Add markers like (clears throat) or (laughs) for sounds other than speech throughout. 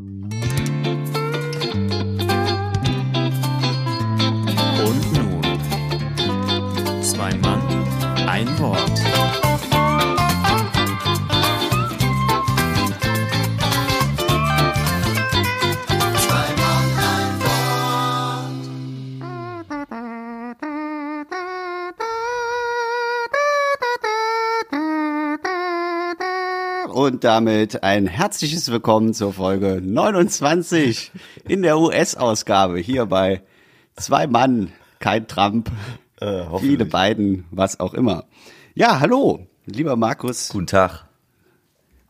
Mm. Und damit ein herzliches Willkommen zur Folge 29 in der US-Ausgabe hier bei Zwei Mann, kein Trump, viele beiden, was auch immer. Ja, hallo, lieber Markus. Guten Tag.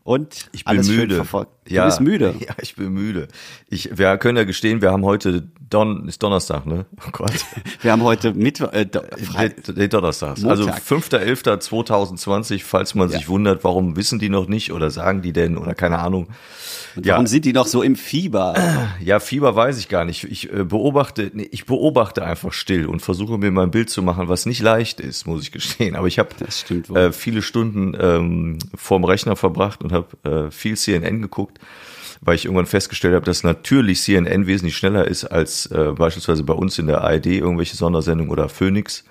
Und Ich bin alles schön müde. verfolgt. Du bist müde. (laughs) Ja, ich bin müde. Ich, wir können ja gestehen, wir haben heute Don, ist Donnerstag, ne? Oh Gott. (laughs) Wir haben heute Mittwoch, äh, Nee, Donnerstag. Also Montag. 5.11.2020, falls man sich Ja. wundert, warum wissen die noch nicht oder sagen die denn oder keine Ahnung. und warum sind die noch so im Fieber? Ja, Fieber weiß ich gar nicht. Ich äh, beobachte, nee, ich beobachte einfach still und versuche mir mal ein Bild zu machen, was nicht leicht ist, muss ich gestehen. Aber ich habe äh, viele Stunden ähm, vorm Rechner verbracht und habe äh, viel CNN geguckt, weil ich irgendwann festgestellt habe, dass natürlich CNN wesentlich schneller ist als äh, beispielsweise bei uns in der ARD irgendwelche Sondersendungen oder Phoenix.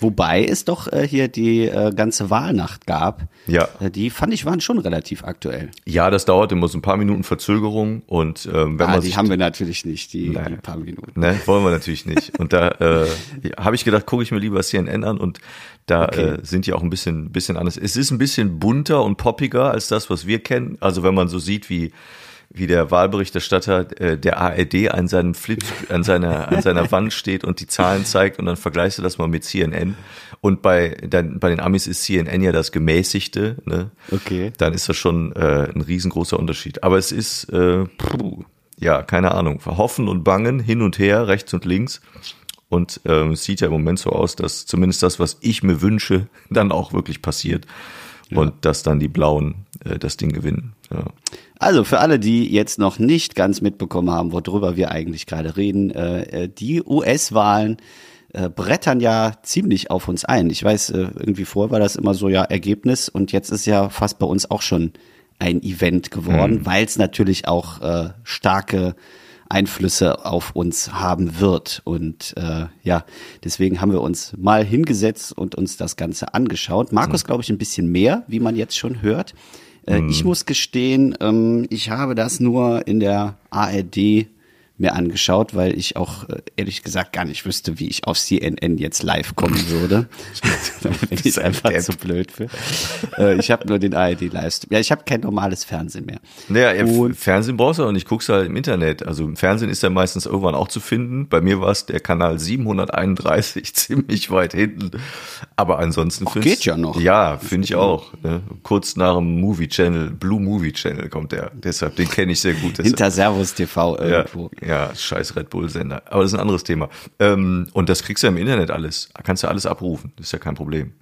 Wobei es doch äh, hier die äh, ganze Wahlnacht gab. Ja. Äh, die fand ich waren schon relativ aktuell. Ja, das dauert immer so ein paar Minuten Verzögerung und ähm, wenn ah, man die haben wir natürlich nicht, die, Nein. die paar Minuten. Ne, wollen wir natürlich nicht. Und da äh, habe ich gedacht, gucke ich mir lieber CNN an und da Okay. äh, sind die auch ein bisschen, bisschen anders. Es ist ein bisschen bunter und poppiger als das, was wir kennen. Also wenn man so sieht, wie wie der Wahlberichterstatter äh, der ARD an seinem Flip an seiner an seiner (laughs) Wand steht und die Zahlen zeigt und dann vergleichst du das mal mit CNN und bei dann bei den Amis ist CNN ja das gemäßigte, ne? Okay. Dann ist das schon äh, ein riesengroßer Unterschied. Aber es ist äh, puh, ja keine Ahnung, hoffen und bangen hin und her, rechts und links. Und ähm, es sieht ja im Moment so aus, dass zumindest das, was ich mir wünsche, (laughs) dann auch wirklich passiert. Und dass dann die Blauen äh, das Ding gewinnen. Ja. Also für alle, die jetzt noch nicht ganz mitbekommen haben, worüber wir eigentlich gerade reden, äh, äh, die US-Wahlen äh, brettern ja ziemlich auf uns ein. Ich weiß, äh, irgendwie vorher war das immer so ja Ergebnis und jetzt ist ja fast bei uns auch schon ein Event geworden, weil es natürlich auch äh, starke Einflüsse auf uns haben wird. Und äh, ja, deswegen haben wir uns mal hingesetzt und uns das Ganze angeschaut. Markus, glaube ich, ein bisschen mehr, wie man jetzt schon hört. Äh, Ich muss gestehen, ähm, ich habe das nur in der ARD mir angeschaut, weil ich auch äh, ehrlich gesagt gar nicht wüsste, wie ich auf CNN jetzt live kommen würde. (laughs) bin ich einfach zu blöd für. Äh, ich habe nur den ARD Livestream. Ja, ich habe kein normales Fernsehen mehr. Naja, ja, Und- Fernsehen brauchst du auch nicht, guckst halt im Internet. Also im Fernsehen ist er meistens irgendwann auch zu finden. Bei mir war es der Kanal 731, (laughs) ziemlich weit hinten. Aber ansonsten Ach, find's- geht ja noch. Ja, finde ich auch. Ne? Kurz nach dem Movie Channel, Blue Movie Channel kommt der. Deshalb, den kenne ich sehr gut. Deshalb- Hinter Servus TV ja, irgendwo. ja, scheiß Red Bull-Sender. Aber das ist ein anderes Thema. Ähm, und das kriegst du ja im Internet alles. Kannst du alles abrufen. Das ist ja kein Problem.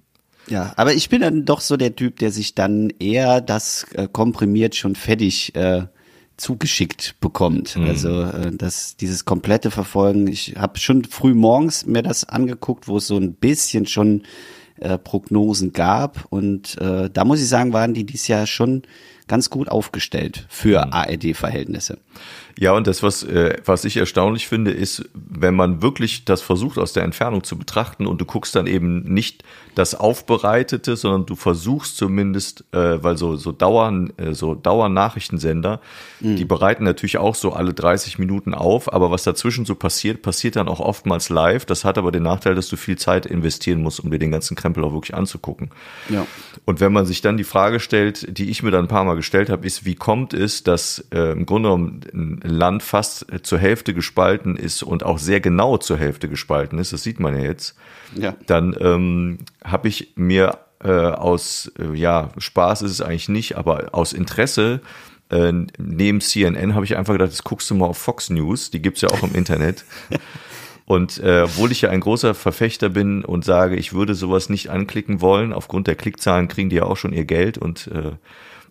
Ja, aber ich bin dann doch so der Typ, der sich dann eher das äh, komprimiert schon fertig äh, zugeschickt bekommt. Mhm. Also äh, das dieses komplette Verfolgen. Ich habe schon früh morgens mir das angeguckt, wo es so ein bisschen schon äh, Prognosen gab und äh, da muss ich sagen, waren die dieses Jahr schon ganz gut aufgestellt für Mhm. ARD-Verhältnisse. Ja, und das, was, äh, was ich erstaunlich finde, ist, wenn man wirklich das versucht aus der Entfernung zu betrachten und du guckst dann eben nicht das Aufbereitete, sondern du versuchst zumindest, äh, weil so, so Dauern, äh, so Dauernachrichtensender, die bereiten natürlich auch so alle 30 Minuten auf, aber was dazwischen so passiert, passiert dann auch oftmals live. Das hat aber den Nachteil, dass du viel Zeit investieren musst, um dir den ganzen Krempel auch wirklich anzugucken. Ja. Und wenn man sich dann die Frage stellt, die ich mir dann ein paar Mal gestellt habe, ist, wie kommt es, dass äh, im Grunde genommen Land fast äh, zur Hälfte gespalten ist und auch sehr genau zur Hälfte gespalten ist, das sieht man ja jetzt, Ja. dann ähm, habe ich mir äh, aus, äh, ja, Spaß ist es eigentlich nicht, aber aus Interesse äh, neben CNN habe ich einfach gedacht, das guckst du mal auf Fox News, die gibt's ja auch im Internet. (laughs) Und äh, obwohl ich ja ein großer Verfechter bin und sage, ich würde sowas nicht anklicken wollen, aufgrund der Klickzahlen kriegen die ja auch schon ihr Geld und äh,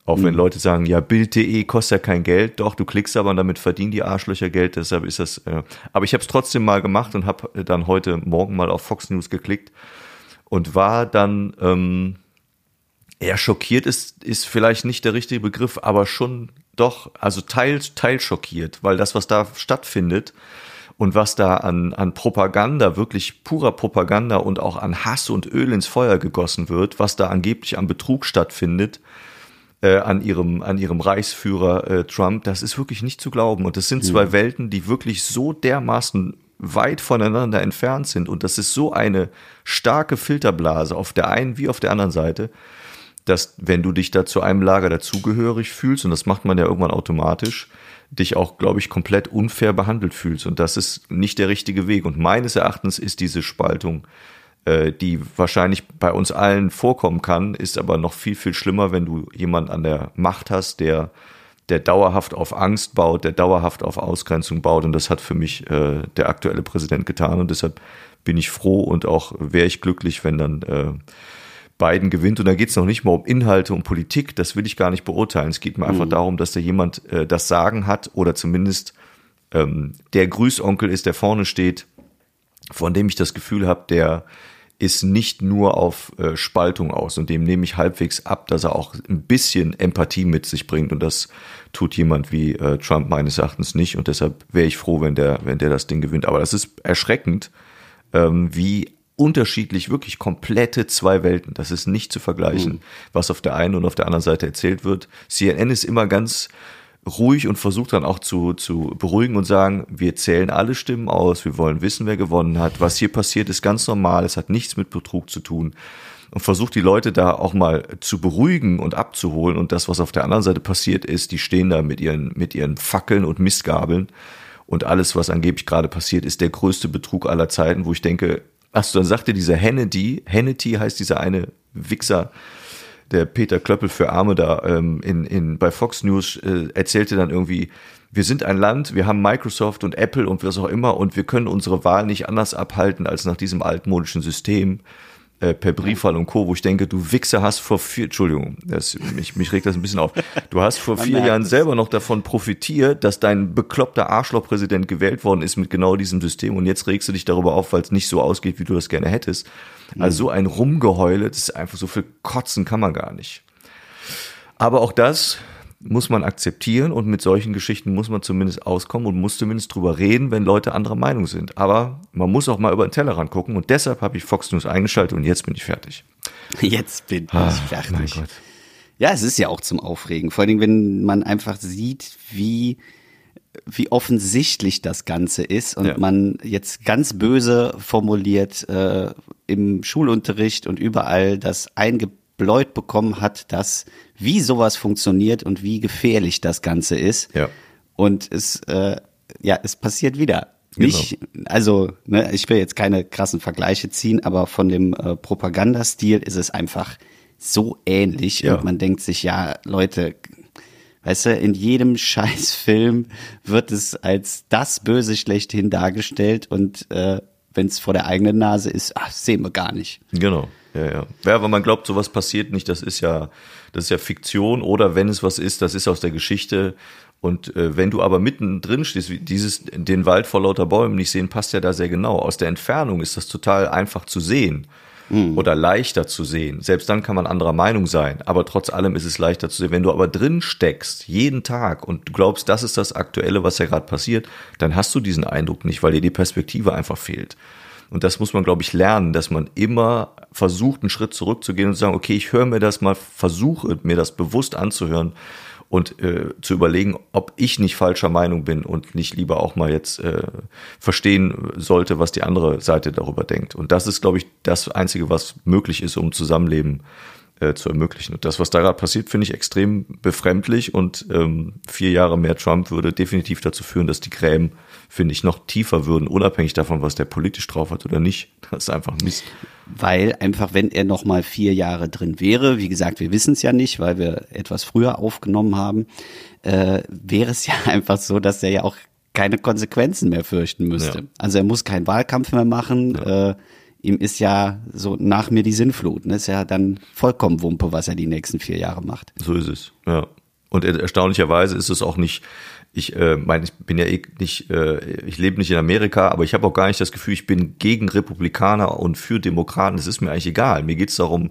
auch wenn Leute sagen, ja, Bild.de kostet ja kein Geld, doch, du klickst aber und damit verdienen die Arschlöcher Geld, deshalb ist das, äh, aber ich habe es trotzdem mal gemacht und habe dann heute Morgen mal auf Fox News geklickt und war dann, ähm, ja, schockiert ist, ist vielleicht nicht der richtige Begriff, aber schon doch, also teils, teils schockiert, weil das, was da stattfindet und was da an, an Propaganda, wirklich purer Propaganda und auch an Hass und Öl ins Feuer gegossen wird, was da angeblich an Betrug stattfindet, äh, an ihrem, an ihrem Reichsführer äh, Trump, das ist wirklich nicht zu glauben. Und das sind zwei Welten, die wirklich so dermaßen weit voneinander entfernt sind. Und das ist so eine starke Filterblase auf der einen wie auf der anderen Seite, dass wenn du dich da zu einem Lager dazugehörig fühlst, und das macht man ja irgendwann automatisch, dich auch, glaube ich, komplett unfair behandelt fühlst. Und das ist nicht der richtige Weg. Und meines Erachtens ist diese Spaltung, äh, die wahrscheinlich bei uns allen vorkommen kann, ist aber noch viel, viel schlimmer, wenn du jemanden an der Macht hast, der der dauerhaft auf Angst baut, der dauerhaft auf Ausgrenzung baut. Und das hat für mich äh, der aktuelle Präsident getan. Und deshalb bin ich froh und auch wäre ich glücklich, wenn dann äh, Biden gewinnt. Und da geht es noch nicht mal um Inhalte und Politik, das will ich gar nicht beurteilen. Es geht mir einfach darum, dass da jemand äh, das Sagen hat oder zumindest ähm, der Grüßonkel ist, der vorne steht, von dem ich das Gefühl habe, der ist nicht nur auf äh, Spaltung aus und dem nehme ich halbwegs ab, dass er auch ein bisschen Empathie mit sich bringt und das tut jemand wie äh, Trump meines Erachtens nicht und deshalb wäre ich froh, wenn der, wenn der das Ding gewinnt. Aber das ist erschreckend, ähm, wie unterschiedlich, wirklich komplette zwei Welten. Das ist nicht zu vergleichen, Mhm. was auf der einen und auf der anderen Seite erzählt wird. CNN ist immer ganz ruhig und versucht dann auch zu, zu beruhigen und sagen, wir zählen alle Stimmen aus, wir wollen wissen, wer gewonnen hat. Was hier passiert, ist ganz normal, es hat nichts mit Betrug zu tun. Und versucht die Leute da auch mal zu beruhigen und abzuholen. Und das, was auf der anderen Seite passiert ist, die stehen da mit ihren, mit ihren Fackeln und Mistgabeln. Und alles, was angeblich gerade passiert, ist der größte Betrug aller Zeiten, wo ich denke, ach so, dann sagte dieser Hannity, Hannity heißt dieser eine Wichser, der Peter Klöppel für Arme da ähm, in, in, bei Fox News äh, erzählte dann irgendwie, wir sind ein Land, wir haben Microsoft und Apple und was auch immer und wir können unsere Wahl nicht anders abhalten als nach diesem altmodischen System äh, per Briefwahl und Co., wo ich denke, du Wichser hast vor vier, Entschuldigung, das, mich, mich regt das ein bisschen auf, du hast vor vier Jahren selber noch davon profitiert, dass dein bekloppter Arschlochpräsident gewählt worden ist mit genau diesem System und jetzt regst du dich darüber auf, weil es nicht so ausgeht, wie du das gerne hättest. Also so ein Rumgeheule, das ist einfach so viel Kotzen kann man gar nicht. Aber auch das muss man akzeptieren und mit solchen Geschichten muss man zumindest auskommen und muss zumindest drüber reden, wenn Leute anderer Meinung sind. Aber man muss auch mal über den Tellerrand gucken und deshalb habe ich Fox News eingeschaltet und jetzt bin ich fertig. (laughs) Jetzt bin ich Ah, fertig. mein Gott. Ja, es ist ja auch zum Aufregen. Vor allen Dingen, wenn man einfach sieht, wie, wie offensichtlich das Ganze ist und Ja. man jetzt ganz böse formuliert äh, im Schulunterricht und überall das eingebläut bekommen hat, dass wie sowas funktioniert und wie gefährlich das Ganze ist. Ja. Und es, äh, ja, es passiert wieder. Nicht, also, ne, ich will jetzt keine krassen Vergleiche ziehen, aber von dem äh, Propagandastil ist es einfach so ähnlich Ja. und man denkt sich, ja, Leute, weißt du, in jedem (laughs) Scheißfilm wird es als das Böse schlechthin dargestellt und äh, wenn es vor der eigenen Nase ist, ach, sehen wir gar nicht. Genau. Ja, ja. Ja, aber man glaubt, sowas passiert nicht, das ist ja, das ist ja Fiktion oder wenn es was ist, das ist aus der Geschichte. Und äh, wenn du aber mittendrin stehst, wie dieses, den Wald vor lauter Bäumen nicht sehen, passt ja da sehr genau. Aus der Entfernung ist das total einfach zu sehen oder leichter zu sehen. Selbst dann kann man anderer Meinung sein, aber trotz allem ist es leichter zu sehen. Wenn du aber drin steckst, jeden Tag und du glaubst, das ist das Aktuelle, was ja gerade passiert, dann hast du diesen Eindruck nicht, weil dir die Perspektive einfach fehlt. Und das muss man, glaube ich, lernen, dass man immer versucht, einen Schritt zurückzugehen und zu sagen, okay, ich höre mir das mal, versuche mir das bewusst anzuhören und äh, zu überlegen, ob ich nicht falscher Meinung bin und nicht lieber auch mal jetzt äh, verstehen sollte, was die andere Seite darüber denkt. Und das ist, glaube ich, das Einzige, was möglich ist, um Zusammenleben äh, zu ermöglichen. Und das, was da gerade passiert, finde ich extrem befremdlich und ähm, vier Jahre mehr Trump würde definitiv dazu führen, dass die Gräben, finde ich, noch tiefer würden, unabhängig davon, was der politisch drauf hat oder nicht. (laughs) Das ist einfach Mist. Weil einfach, wenn er noch mal vier Jahre drin wäre, wie gesagt, wir wissen es ja nicht, weil wir etwas früher aufgenommen haben, äh, wäre es (laughs) ja einfach so, dass er ja auch keine Konsequenzen mehr fürchten müsste. Ja. Also er muss keinen Wahlkampf mehr machen. Äh, ihm ist ja so nach mir die Sinnflut. Ne? Ist ja dann vollkommen Wumpe, was er die nächsten vier Jahre macht. So ist es, ja. Und er- erstaunlicherweise ist es auch nicht, ich äh, meine, ich bin ja eh nicht, äh, ich lebe nicht in Amerika, aber ich habe auch gar nicht das Gefühl, ich bin gegen Republikaner und für Demokraten. Das ist mir eigentlich egal. Mir geht es darum,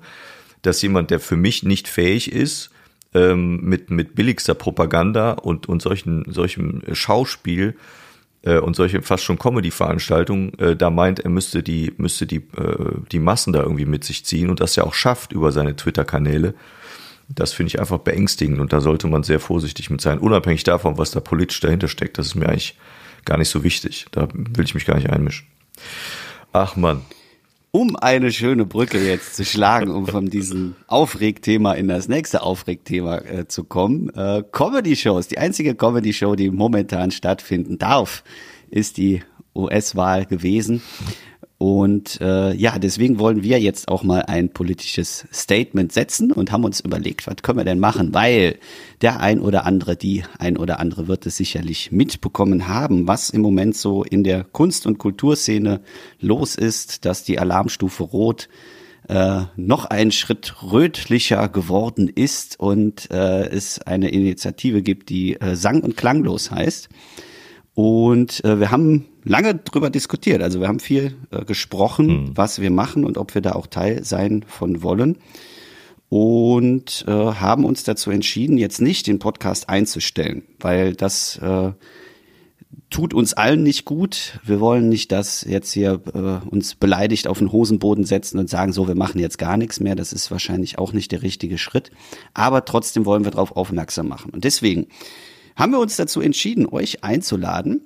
dass jemand, der für mich nicht fähig ist, ähm, mit, mit billigster Propaganda und, und solchen, solchem Schauspiel äh, und solche fast schon Comedy-Veranstaltungen äh, da meint, er müsste die, müsste die, äh, die Massen da irgendwie mit sich ziehen und das ja auch schafft über seine Twitter-Kanäle. Das finde ich einfach beängstigend und da sollte man sehr vorsichtig mit sein, unabhängig davon, was da politisch dahinter steckt. Das ist mir eigentlich gar nicht so wichtig. Da will ich mich gar nicht einmischen. Ach man. Um eine schöne Brücke jetzt zu schlagen, um von diesem Aufregthema in das nächste Aufregthema äh, zu kommen. Äh, Comedy-Shows, die einzige Comedy-Show, die momentan stattfinden darf, ist die US-Wahl gewesen. Und äh, ja, deswegen wollen wir jetzt auch mal ein politisches Statement setzen und haben uns überlegt, was können wir denn machen, weil der ein oder andere, die ein oder andere wird es sicherlich mitbekommen haben, was im Moment so in der Kunst- und Kulturszene los ist, dass die Alarmstufe Rot äh, noch ein Schritt rötlicher geworden ist und äh, es eine Initiative gibt, die äh, Sang- und Klanglos heißt. Und äh, wir haben lange drüber diskutiert. Also wir haben viel äh, gesprochen, mhm. was wir machen und ob wir da auch Teil sein von wollen. Und äh, haben uns dazu entschieden, jetzt nicht den Podcast einzustellen, weil das äh, tut uns allen nicht gut. Wir wollen nicht, dass jetzt hier äh, uns beleidigt auf den Hosenboden setzen und sagen, so, wir machen jetzt gar nichts mehr. Das ist wahrscheinlich auch nicht der richtige Schritt. Aber trotzdem wollen wir darauf aufmerksam machen. Und deswegen haben wir uns dazu entschieden, euch einzuladen,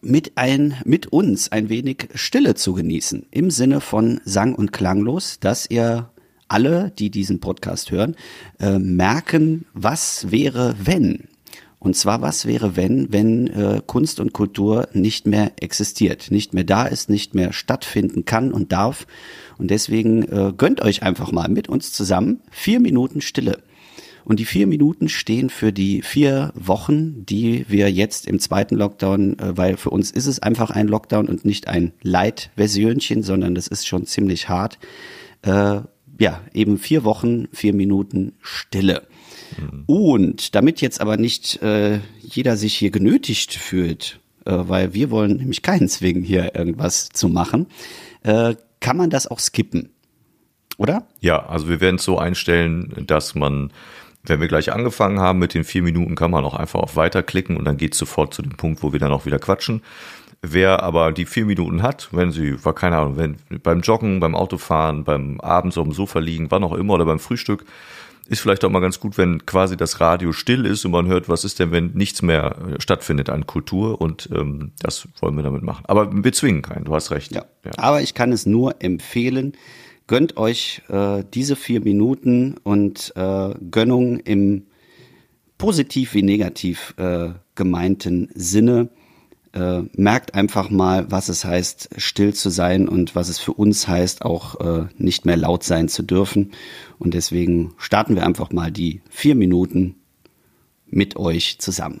mit ein, mit uns ein wenig Stille zu genießen. Im Sinne von Sang und Klanglos, dass ihr alle, die diesen Podcast hören, äh, merken, was wäre, wenn. Und zwar, was wäre, wenn, wenn äh, Kunst und Kultur nicht mehr existiert, nicht mehr da ist, nicht mehr stattfinden kann und darf. Und deswegen äh, gönnt euch einfach mal mit uns zusammen vier Minuten Stille. Und die vier Minuten stehen für die vier Wochen, die wir jetzt im zweiten Lockdown, äh, weil für uns ist es einfach ein Lockdown und nicht ein Light-Versionchen, sondern das ist schon ziemlich hart. Äh, ja, eben vier Wochen, vier Minuten Stille. Mhm. Und damit jetzt aber nicht äh, jeder sich hier genötigt fühlt, äh, weil wir wollen nämlich keinen zwingen, hier irgendwas zu machen, äh, kann man das auch skippen. Oder? Ja, also wir werden es so einstellen, dass man wenn wir gleich angefangen haben mit den vier Minuten, kann man auch einfach auf Weiter klicken und dann geht sofort zu dem Punkt, wo wir dann auch wieder quatschen. Wer aber die vier Minuten hat, wenn sie, war keine Ahnung, wenn beim Joggen, beim Autofahren, beim abends auf dem Sofa liegen, wann auch immer oder beim Frühstück, ist vielleicht auch mal ganz gut, wenn quasi das Radio still ist und man hört, was ist denn, wenn nichts mehr stattfindet an Kultur und ähm, das wollen wir damit machen. Aber wir zwingen keinen, du hast recht. Ja. ja. Aber ich kann es nur empfehlen, gönnt euch äh, diese vier Minuten und äh, Gönnung im positiv wie negativ äh, gemeinten Sinne. Äh, merkt einfach mal, was es heißt, still zu sein und was es für uns heißt, auch äh, nicht mehr laut sein zu dürfen. Und deswegen starten wir einfach mal die vier Minuten mit euch zusammen.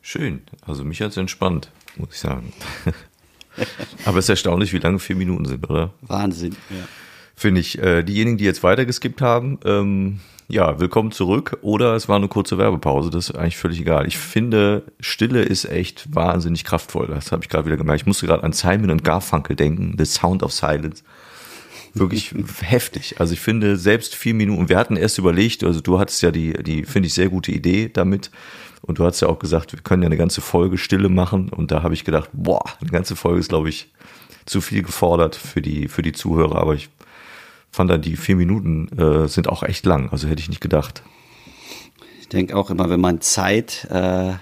Schön. Also mich hat's entspannt, muss ich sagen. (laughs) Aber es ist erstaunlich, wie lange vier Minuten sind, oder? Wahnsinn. Ja. Finde ich. Äh, diejenigen, die jetzt weitergeskippt haben, ähm, ja, willkommen zurück. Oder es war eine kurze Werbepause, das ist eigentlich völlig egal. Ich finde, Stille ist echt wahnsinnig kraftvoll. Das habe ich gerade wieder gemerkt. Ich musste gerade an Simon und Garfunkel denken, The Sound of Silence. Wirklich heftig. Also ich finde, selbst vier Minuten, wir hatten erst überlegt, also du hattest ja die, die finde ich, sehr gute Idee damit. Und du hast ja auch gesagt, wir können ja eine ganze Folge Stille machen. Und da habe ich gedacht, boah, eine ganze Folge ist, glaube ich, zu viel gefordert für die, für die Zuhörer. Aber ich fand dann die vier Minuten äh, sind auch echt lang. Also hätte ich nicht gedacht. Ich denke auch immer, wenn man Zeit äh,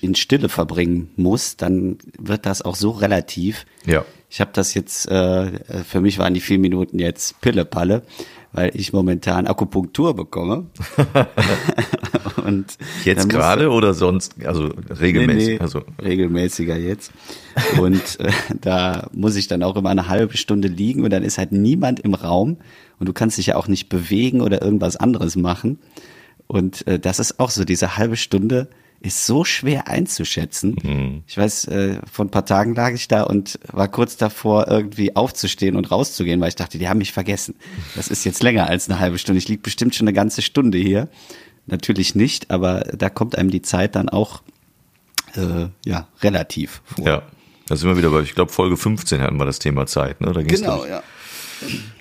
in Stille verbringen muss, dann wird das auch so relativ. Ja. Ich habe das jetzt, äh, für mich waren die vier Minuten jetzt Pille-Palle, weil ich momentan Akupunktur bekomme. (laughs) Und jetzt gerade oder sonst, also regelmäßig? Nee, nee, also regelmäßiger jetzt. Und äh, da muss ich dann auch immer eine halbe Stunde liegen und dann ist halt niemand im Raum und du kannst dich ja auch nicht bewegen oder irgendwas anderes machen. Und äh, das ist auch so, diese halbe Stunde ist so schwer einzuschätzen. Mhm. Ich weiß, äh, vor ein paar Tagen lag ich da und war kurz davor, irgendwie aufzustehen und rauszugehen, weil ich dachte, die haben mich vergessen. Das ist jetzt länger als eine halbe Stunde. Ich lieg bestimmt schon eine ganze Stunde hier natürlich nicht, aber da kommt einem die Zeit dann auch äh, ja relativ vor. Ja, da sind wir wieder bei, ich glaube Folge 15 hatten wir das Thema Zeit, ne? Da ging's genau, ja.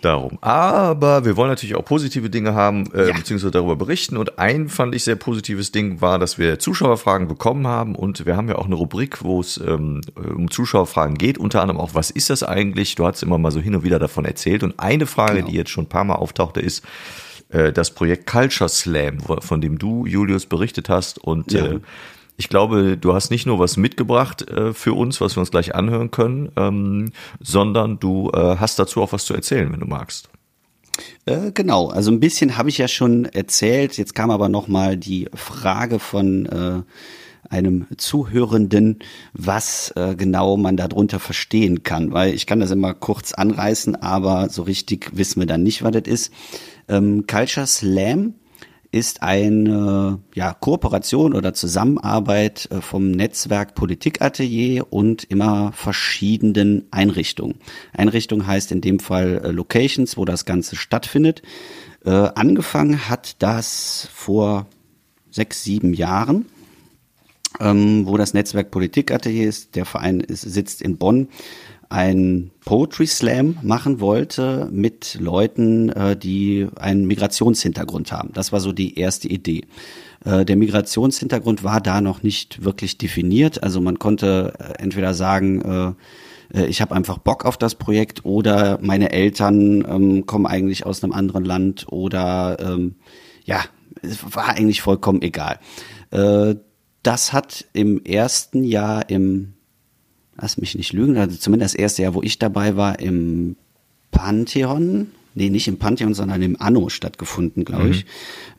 Darum. Aber wir wollen natürlich auch positive Dinge haben, äh, ja. beziehungsweise darüber berichten. Und ein fand ich sehr positives Ding war, dass wir Zuschauerfragen bekommen haben. Und wir haben ja auch eine Rubrik, wo es ähm, um Zuschauerfragen geht. Unter anderem auch, was ist das eigentlich? Du hast immer mal so hin und wieder davon erzählt. Und eine Frage, genau. die jetzt schon ein paar Mal auftauchte, ist, äh, das Projekt Culture Slam, von dem du, Julius, berichtet hast. Und ja. äh, ich glaube, du hast nicht nur was mitgebracht äh, für uns, was wir uns gleich anhören können, ähm, sondern du äh, hast dazu auch was zu erzählen, wenn du magst. Äh, genau, also ein bisschen habe ich ja schon erzählt. Jetzt kam aber noch mal die Frage von äh, einem Zuhörenden, was äh, genau man darunter verstehen kann, weil ich kann das immer kurz anreißen, aber so richtig wissen wir dann nicht, was das ist. Ähm, Culture Slam ist eine ja, Kooperation oder Zusammenarbeit äh, vom Netzwerk Politikatelier und immer verschiedenen Einrichtungen. Einrichtung heißt in dem Fall äh, Locations, wo das Ganze stattfindet. Äh, angefangen hat das vor sechs, sieben Jahren, ähm, wo das Netzwerk Politikatelier ist. Der Verein ist, sitzt in Bonn ein Poetry Slam machen wollte mit Leuten, äh, die einen Migrationshintergrund haben. Das war so die erste Idee. Äh, der Migrationshintergrund war da noch nicht wirklich definiert. Also man konnte äh, entweder sagen, ich habe einfach Bock auf das Projekt oder meine Eltern ähm, kommen eigentlich aus einem anderen Land oder ähm, ja, es war eigentlich vollkommen egal. das hat im ersten Jahr im lass mich nicht lügen, also zumindest das erste Jahr, wo ich dabei war, im Pantheon, nee, nicht im Pantheon, sondern im Anno stattgefunden, glaube ich.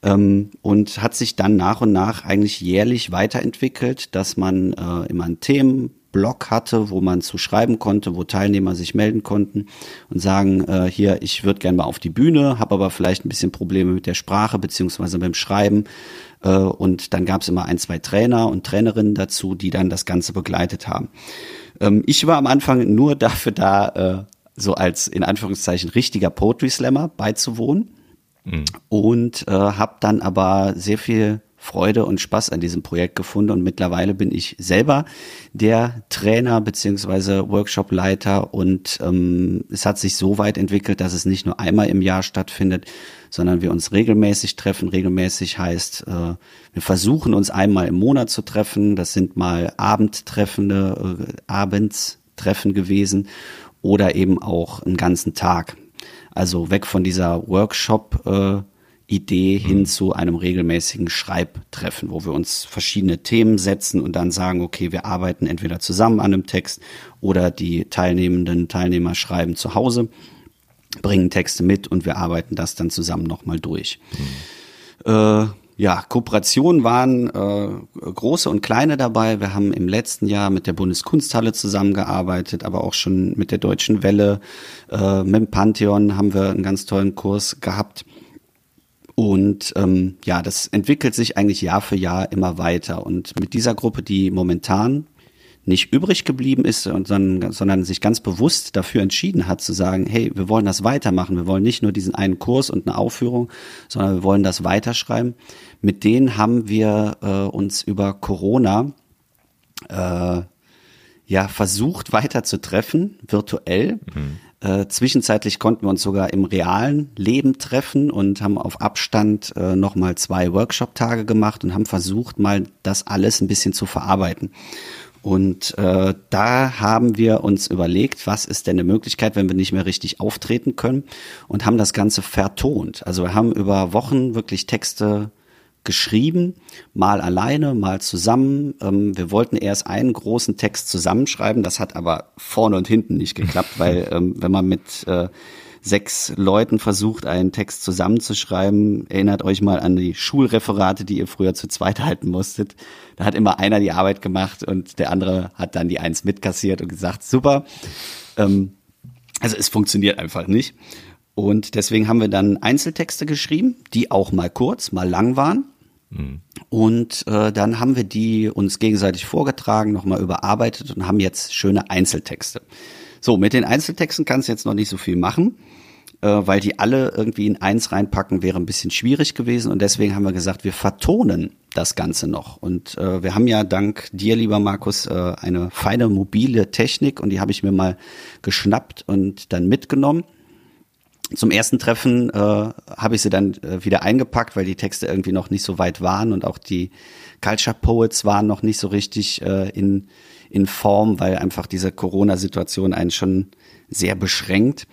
Mhm. Ähm, und hat sich dann nach und nach eigentlich jährlich weiterentwickelt, dass man äh, immer einen Themenblock hatte, wo man zu schreiben konnte, wo Teilnehmer sich melden konnten und sagen, äh, hier, ich würde gerne mal auf die Bühne, habe aber vielleicht ein bisschen Probleme mit der Sprache beziehungsweise beim Schreiben. Äh, und dann gab es immer ein, zwei Trainer und Trainerinnen dazu, die dann das Ganze begleitet haben. Ähm, ich war am Anfang nur (laughs) dafür da, äh, so als in Anführungszeichen richtiger Poetry Slammer beizuwohnen mhm. und äh, habe dann aber sehr viel Freude und Spaß an diesem Projekt gefunden und mittlerweile bin ich selber der Trainer beziehungsweise Workshopleiter und ähm, es hat sich so weit entwickelt, dass es nicht nur einmal im Jahr stattfindet, sondern wir uns regelmäßig treffen. Regelmäßig heißt, äh, wir versuchen uns einmal im Monat zu treffen. Das sind mal Abendtreffende, äh, Abendstreffen gewesen oder eben auch einen ganzen Tag. Also weg von dieser Workshop. Äh, Idee hin mhm. zu einem regelmäßigen Schreibtreffen, wo wir uns verschiedene Themen setzen und dann sagen, okay, wir arbeiten entweder zusammen an einem Text oder die teilnehmenden Teilnehmer schreiben zu Hause, bringen Texte mit und wir arbeiten das dann zusammen nochmal durch. Mhm. Äh, ja, Kooperationen waren äh, große und kleine dabei. Wir haben im letzten Jahr mit der Bundeskunsthalle zusammengearbeitet, aber auch schon mit der Deutschen Welle, äh, mit dem Pantheon haben wir einen ganz tollen Kurs gehabt. Und ähm, ja, das entwickelt sich eigentlich Jahr für Jahr immer weiter. Und mit dieser Gruppe, die momentan nicht übrig geblieben ist, sondern, sondern sich ganz bewusst dafür entschieden hat zu sagen, hey, wir wollen das weitermachen, wir wollen nicht nur diesen einen Kurs und eine Aufführung, sondern wir wollen das weiterschreiben. Mit denen haben wir äh, uns über Corona äh, ja versucht weiter zu treffen, virtuell. Mhm. Äh, zwischenzeitlich konnten wir uns sogar im realen Leben treffen und haben auf Abstand äh, nochmal zwei Workshop-Tage gemacht und haben versucht, mal das alles ein bisschen zu verarbeiten. Und äh, da haben wir uns überlegt, was ist denn eine Möglichkeit, wenn wir nicht mehr richtig auftreten können und haben das Ganze vertont. Also wir haben über Wochen wirklich Texte geschrieben, mal alleine, mal zusammen. Ähm, wir wollten erst einen großen Text zusammenschreiben, das hat aber vorne und hinten nicht geklappt, (laughs) weil ähm, wenn man mit äh, sechs Leuten versucht, einen Text zusammenzuschreiben. Erinnert euch mal an die Schulreferate, die ihr früher zu zweit halten musstet. Da hat immer einer die Arbeit gemacht und der andere hat dann die eins mitkassiert und gesagt, super. Ähm, also es funktioniert einfach nicht. Und deswegen haben wir dann Einzeltexte geschrieben, die auch mal kurz, mal lang waren. Und äh, dann haben wir die uns gegenseitig vorgetragen, nochmal überarbeitet und haben jetzt schöne Einzeltexte. So, mit den Einzeltexten kannst du jetzt noch nicht so viel machen, äh, weil die alle irgendwie in eins reinpacken wäre ein bisschen schwierig gewesen und deswegen haben wir gesagt, wir vertonen das Ganze noch. Und äh, wir haben ja dank dir, lieber Markus, äh, eine feine mobile Technik und die habe ich mir mal geschnappt und dann mitgenommen. Zum ersten Treffen äh, habe ich sie dann äh, wieder eingepackt, weil die Texte irgendwie noch nicht so weit waren und auch die Culture Poets waren noch nicht so richtig äh, in in Form, weil einfach diese Corona-Situation einen schon sehr beschränkt.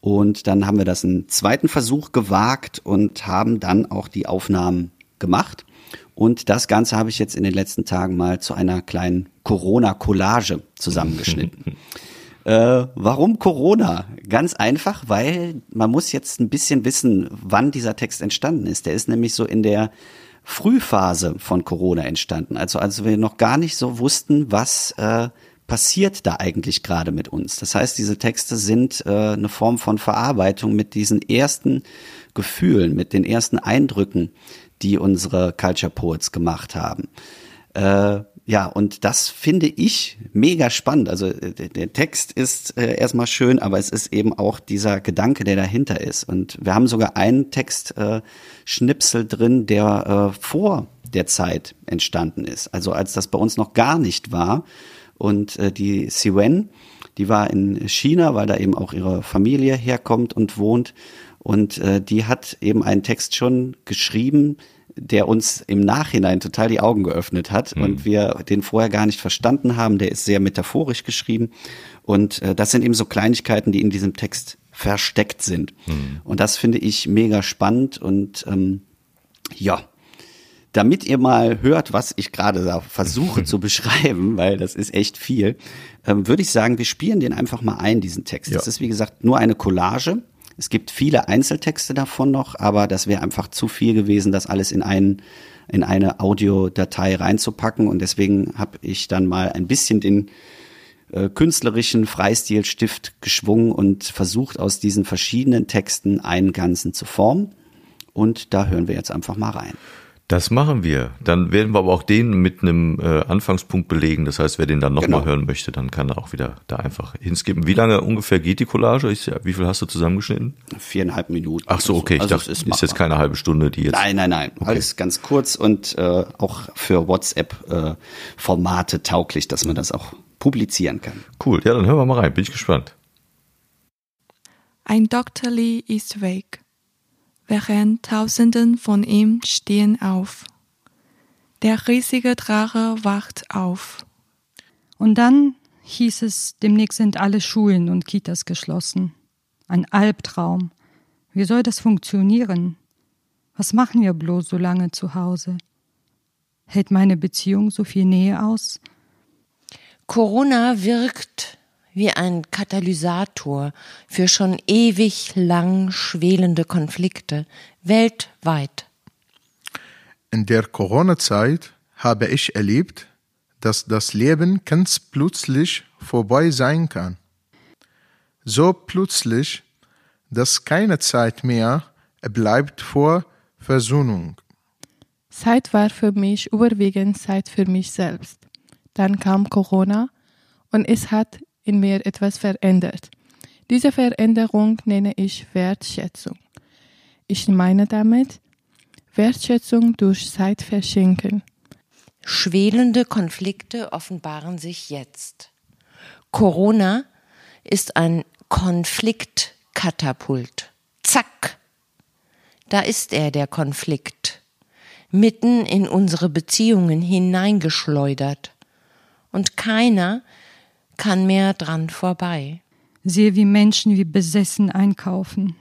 Und dann haben wir das einen zweiten Versuch gewagt und haben dann auch die Aufnahmen gemacht. Und das Ganze habe ich jetzt in den letzten Tagen mal zu einer kleinen Corona-Collage zusammengeschnitten. (laughs) äh, warum Corona? Ganz einfach, weil man muss jetzt ein bisschen wissen, wann dieser Text entstanden ist. Der ist nämlich so in der Frühphase von Corona entstanden. Also als wir noch gar nicht so wussten, was äh, passiert da eigentlich gerade mit uns. Das heißt, diese Texte sind äh, eine Form von Verarbeitung mit diesen ersten Gefühlen, mit den ersten Eindrücken, die unsere Culture Poets gemacht haben. Äh, ja, und das finde ich mega spannend. Also äh, der, Text ist äh, erstmal schön, aber es ist eben auch dieser Gedanke, der dahinter ist. Und wir haben sogar einen Textschnipsel äh, drin, der äh, vor der Zeit entstanden ist. Also als das bei uns noch gar nicht war. Und äh, die Siwen, die war in China, weil da eben auch ihre Familie herkommt und wohnt. Und äh, die hat eben einen Text schon geschrieben, der uns im Nachhinein total die Augen geöffnet hat mhm. und wir den vorher gar nicht verstanden haben. Der ist sehr metaphorisch geschrieben und äh, das sind eben so Kleinigkeiten, die in diesem Text versteckt sind. Mhm. Und das finde ich mega spannend und ähm, ja, damit ihr mal hört, was ich gerade versuche (laughs) zu beschreiben, weil das ist echt viel, ähm, würde ich sagen, wir spielen den einfach mal ein, diesen Text. Ja. Das ist, wie gesagt, nur eine Collage. Es gibt viele Einzeltexte davon noch, aber das wäre einfach zu viel gewesen, das alles in einen in eine Audiodatei reinzupacken und deswegen habe ich dann mal ein bisschen den äh, künstlerischen Freistilstift geschwungen und versucht aus diesen verschiedenen Texten einen ganzen zu formen und da hören wir jetzt einfach mal rein. Das machen wir. Dann werden wir aber auch den mit einem äh, Anfangspunkt belegen. Das heißt, wer den dann nochmal genau. hören möchte, dann kann er auch wieder da einfach hinskippen. Wie lange ungefähr geht die Collage? Ich, wie viel hast du zusammengeschnitten? Viereinhalb Minuten. Ach so, okay. Also, ich dachte, ist, ist jetzt keine halbe Stunde, die jetzt. Nein, nein, nein. Okay. Alles ganz kurz und äh, auch für WhatsApp-Formate äh, tauglich, dass man das auch publizieren kann. Cool. Ja, dann hören wir mal rein. Bin ich gespannt. Ein Dr. Lee ist weg während Tausenden von ihm stehen auf. Der riesige Drache wacht auf. Und dann hieß es, demnächst sind alle Schulen und Kitas geschlossen. Ein Albtraum. Wie soll das funktionieren? Was machen wir bloß so lange zu Hause? Hält meine Beziehung so viel Nähe aus? Corona wirkt wie ein Katalysator für schon ewig lang schwelende Konflikte weltweit. In der Corona-Zeit habe ich erlebt, dass das Leben ganz plötzlich vorbei sein kann. So plötzlich, dass keine Zeit mehr bleibt vor Versöhnung. Zeit war für mich überwiegend Zeit für mich selbst. Dann kam Corona und es hat in mir etwas verändert. Diese Veränderung nenne ich Wertschätzung. Ich meine damit Wertschätzung durch Zeit verschenken. Schwelende Konflikte offenbaren sich jetzt. Corona ist ein Konfliktkatapult. Zack. Da ist er, der Konflikt. Mitten in unsere Beziehungen hineingeschleudert. Und keiner kann mehr dran vorbei. Sehe, wie Menschen wie besessen einkaufen.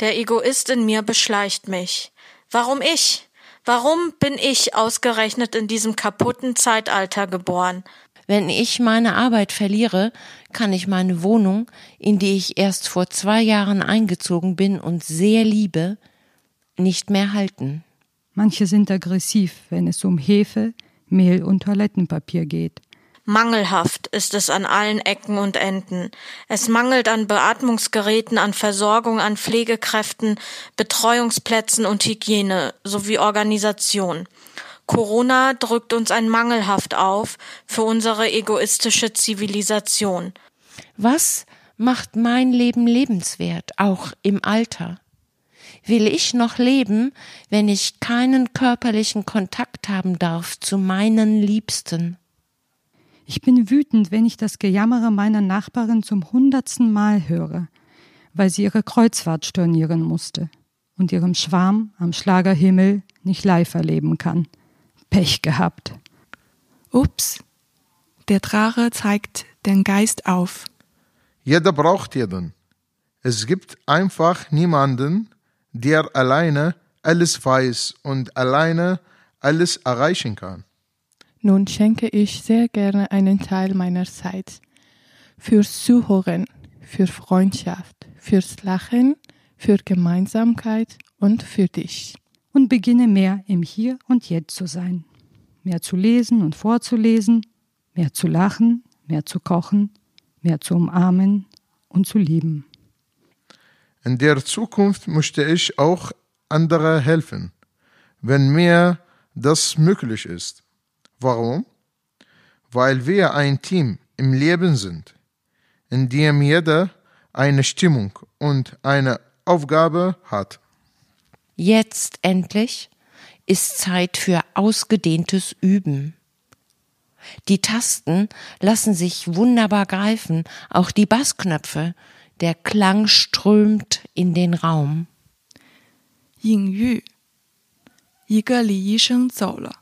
Der Egoist in mir beschleicht mich. Warum ich? Warum bin ich ausgerechnet in diesem kaputten Zeitalter geboren? Wenn ich meine Arbeit verliere, kann ich meine Wohnung, in die ich erst vor zwei Jahren eingezogen bin und sehr liebe, nicht mehr halten. Manche sind aggressiv, wenn es um Hefe, Mehl und Toilettenpapier geht. Mangelhaft ist es an allen Ecken und Enden. Es mangelt an Beatmungsgeräten, an Versorgung, an Pflegekräften, Betreuungsplätzen und Hygiene sowie Organisation. Corona drückt uns ein Mangelhaft auf für unsere egoistische Zivilisation. Was macht mein Leben lebenswert, auch im Alter? Will ich noch leben, wenn ich keinen körperlichen Kontakt haben darf zu meinen Liebsten? Ich bin wütend, wenn ich das Gejammere meiner Nachbarin zum hundertsten Mal höre, weil sie ihre Kreuzfahrt stornieren musste und ihrem Schwarm am Schlagerhimmel nicht live erleben kann. Pech gehabt. Ups, der Drache zeigt den Geist auf. Jeder braucht jeden. Es gibt einfach niemanden, der alleine alles weiß und alleine alles erreichen kann. Nun schenke ich sehr gerne einen Teil meiner Zeit fürs Zuhören, für Freundschaft, fürs Lachen, für Gemeinsamkeit und für dich. Und beginne mehr im Hier und Jetzt zu sein. Mehr zu lesen und vorzulesen, mehr zu lachen, mehr zu kochen, mehr zu umarmen und zu lieben. In der Zukunft möchte ich auch andere helfen, wenn mir das möglich ist. Warum? Weil wir ein Team im Leben sind, in dem jeder eine Stimmung und eine Aufgabe hat. Jetzt endlich ist Zeit für ausgedehntes Üben. Die Tasten lassen sich wunderbar greifen, auch die Bassknöpfe. Der Klang strömt in den Raum. 隐喻，一个礼仪生走了，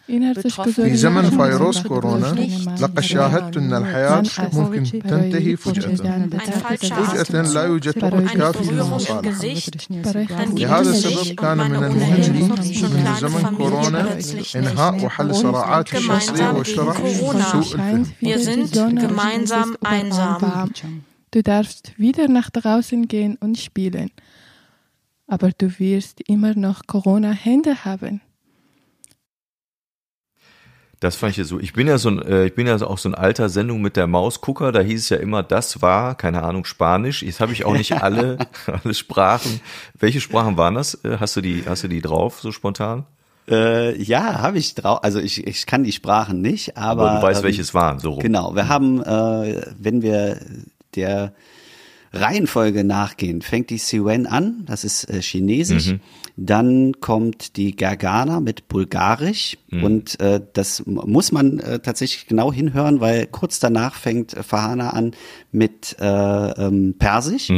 في زمن فيروس كورونا لقد شاهدت أن الحياة ممكن تنتهي فجأة فجأة لا يوجد وقت كافي للمصالحة لهذا السبب كان من المهم منذ زمن كورونا إنهاء وحل الصراعات الشخصية وشرح سوء الفهم Du darfst wieder nach draußen gehen und spielen, aber du wirst immer noch Corona-Hände haben. Das fand ich ja so. Ich bin ja so ein, äh, ich bin ja auch so ein alter Sendung mit der Mausgucker. Da hieß es ja immer, das war, keine Ahnung, Spanisch. Jetzt habe ich auch nicht alle, (laughs) alle Sprachen. Welche Sprachen waren das? Äh, Hast du die, hast du die drauf, so spontan? Äh, ja, habe ich drauf. Also ich, ich kann die Sprachen nicht, aber, Aber, du weißt, ähm, welches waren, so rum. Genau, wir haben, äh, wenn wir der Reihenfolge nachgehen, fängt die Siwen an, das ist äh, Chinesisch, dann kommt die Gergana mit Bulgarisch. Und äh, das muss man äh, tatsächlich genau hinhören, weil kurz danach fängt Fahana an mit äh, ähm, Persisch.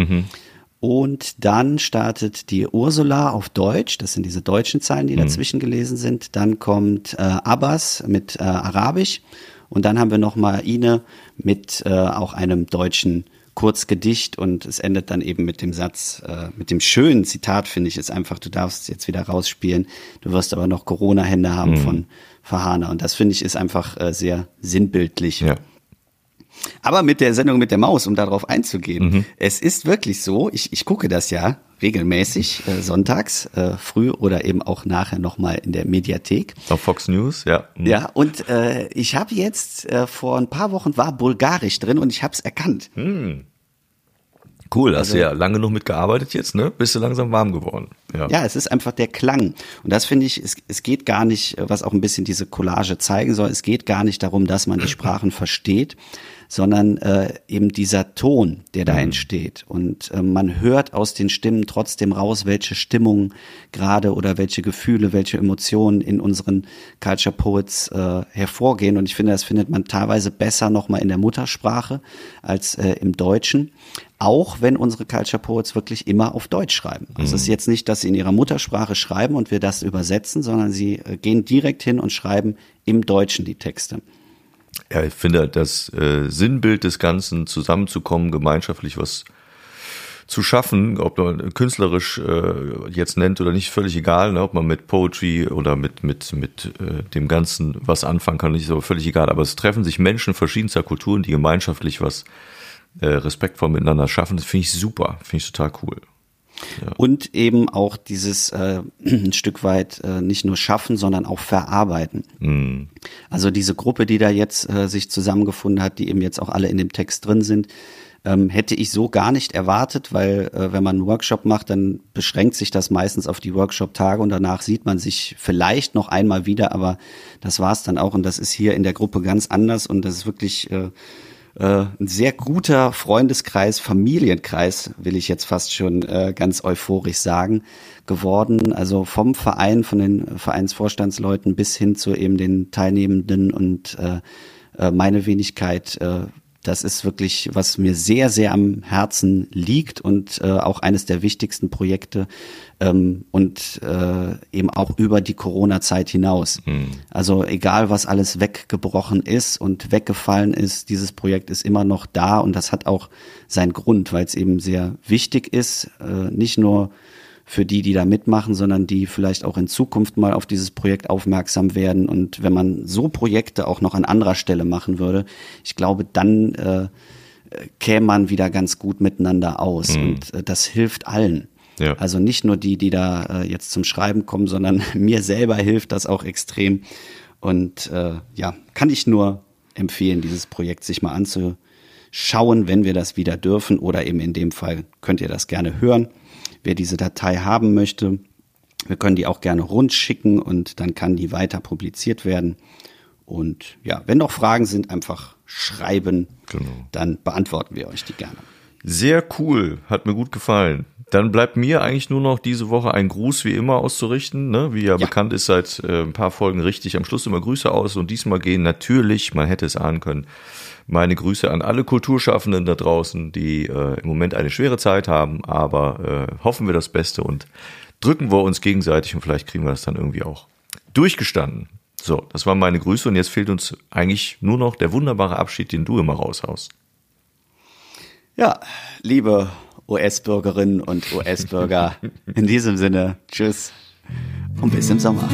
Und dann startet die Ursula auf Deutsch, das sind diese deutschen Zeilen, die dazwischen gelesen sind. Dann kommt äh, Abbas mit äh, Arabisch. Und dann haben wir noch mal Ine mit äh, auch einem deutschen Kurzgedicht und es endet dann eben mit dem Satz, äh, mit dem schönen Zitat, finde ich, ist einfach, du darfst jetzt wieder rausspielen, du wirst aber noch Corona-Hände haben von Verhana. Und das finde ich ist einfach äh, sehr sinnbildlich. Ja. Aber mit der Sendung mit der Maus, um darauf einzugehen, es ist wirklich so, ich, ich gucke das ja regelmäßig äh, sonntags, äh, früh oder eben auch nachher nochmal in der Mediathek. Auf Fox News, ja. Mhm. Ja, und äh, ich habe jetzt äh, vor ein paar Wochen war Bulgarisch drin und ich habe es erkannt. Cool, hast du ja lange noch mitgearbeitet jetzt, ne? Bist du langsam warm geworden. Ja. Ja, es ist einfach der Klang. Und das finde ich, es, es geht gar nicht, äh, was auch ein bisschen diese Collage zeigen soll, es geht gar nicht darum, dass man die Sprachen versteht, sondern äh, eben dieser Ton, der da entsteht. Und äh, man hört aus den Stimmen trotzdem raus, welche Stimmung gerade oder welche Gefühle, welche Emotionen in unseren Culture Poets äh, hervorgehen. Und ich finde, das findet man teilweise besser nochmal in der Muttersprache als äh, im Deutschen. Auch wenn unsere Culture Poets wirklich immer auf Deutsch schreiben. Also es ist jetzt nicht, dass sie in ihrer Muttersprache schreiben und wir das übersetzen, sondern sie äh, gehen direkt hin und schreiben im Deutschen die Texte. Ja, ich finde das äh, Sinnbild des Ganzen, zusammenzukommen, gemeinschaftlich was zu schaffen, ob man künstlerisch äh, jetzt nennt oder nicht, völlig egal, ne, ob man mit Poetry oder mit mit mit äh, dem Ganzen was anfangen kann, nicht so völlig egal. Aber es treffen sich Menschen verschiedenster Kulturen, die gemeinschaftlich was äh, respektvoll miteinander schaffen. Das finde ich super, finde ich total cool. Und eben auch dieses äh, (clears throat) ein Stück weit äh, nicht nur schaffen, sondern auch verarbeiten. Mhm. Also diese Gruppe, die da jetzt äh, sich zusammengefunden hat, die eben jetzt auch alle in dem Text drin sind, ähm, hätte ich so gar nicht erwartet, weil äh, wenn man einen Workshop macht, dann beschränkt sich das meistens auf die Workshop-Tage und danach sieht man sich vielleicht noch einmal wieder, aber das war's dann auch und das ist hier in der Gruppe ganz anders und das ist wirklich äh, äh, ein sehr guter Freundeskreis, Familienkreis, will ich jetzt fast schon äh, ganz euphorisch sagen, geworden. Also vom Verein, von den Vereinsvorstandsleuten bis hin zu eben den Teilnehmenden und äh, äh, meine Wenigkeit. Das ist wirklich, was mir sehr, sehr am Herzen liegt und äh, auch eines der wichtigsten Projekte ähm, und äh, eben auch über die Corona-Zeit hinaus. Also egal, was alles weggebrochen ist und weggefallen ist, dieses Projekt ist immer noch da und das hat auch seinen Grund, weil es eben sehr wichtig ist, äh, nicht nur für die, die da mitmachen, sondern die vielleicht auch in Zukunft mal auf dieses Projekt aufmerksam werden. Und wenn man so Projekte auch noch an anderer Stelle machen würde, ich glaube, dann äh, käme man wieder ganz gut miteinander aus. Und äh, das hilft allen. Ja. Also nicht nur die, die da äh, jetzt zum Schreiben kommen, sondern (laughs) mir selber hilft das auch extrem. Und äh, ja, kann ich nur empfehlen, dieses Projekt sich mal anzuschauen, wenn wir das wieder dürfen. Oder eben in dem Fall könnt ihr das gerne hören. Wer diese Datei haben möchte, wir können die auch gerne rund schicken und dann kann die weiter publiziert werden. Und ja, wenn noch Fragen sind, einfach schreiben. Genau. Dann beantworten wir euch die gerne. Sehr cool, hat mir gut gefallen. Dann bleibt mir eigentlich nur noch diese Woche ein Gruß wie immer auszurichten. Ne? Wie ja, Ja. bekannt ist, seit äh, ein paar Folgen richtig am Schluss immer Grüße aus. Und diesmal gehen natürlich, man hätte es ahnen können, meine Grüße an alle Kulturschaffenden da draußen, die äh, im Moment eine schwere Zeit haben. Aber äh, hoffen wir das Beste und drücken wir uns gegenseitig und vielleicht kriegen wir das dann irgendwie auch durchgestanden. So, das waren meine Grüße und jetzt fehlt uns eigentlich nur noch der wunderbare Abschied, den du immer raushaust. Ja, liebe US-Bürgerinnen und US-Bürger, in diesem Sinne, tschüss und bis im Sommer.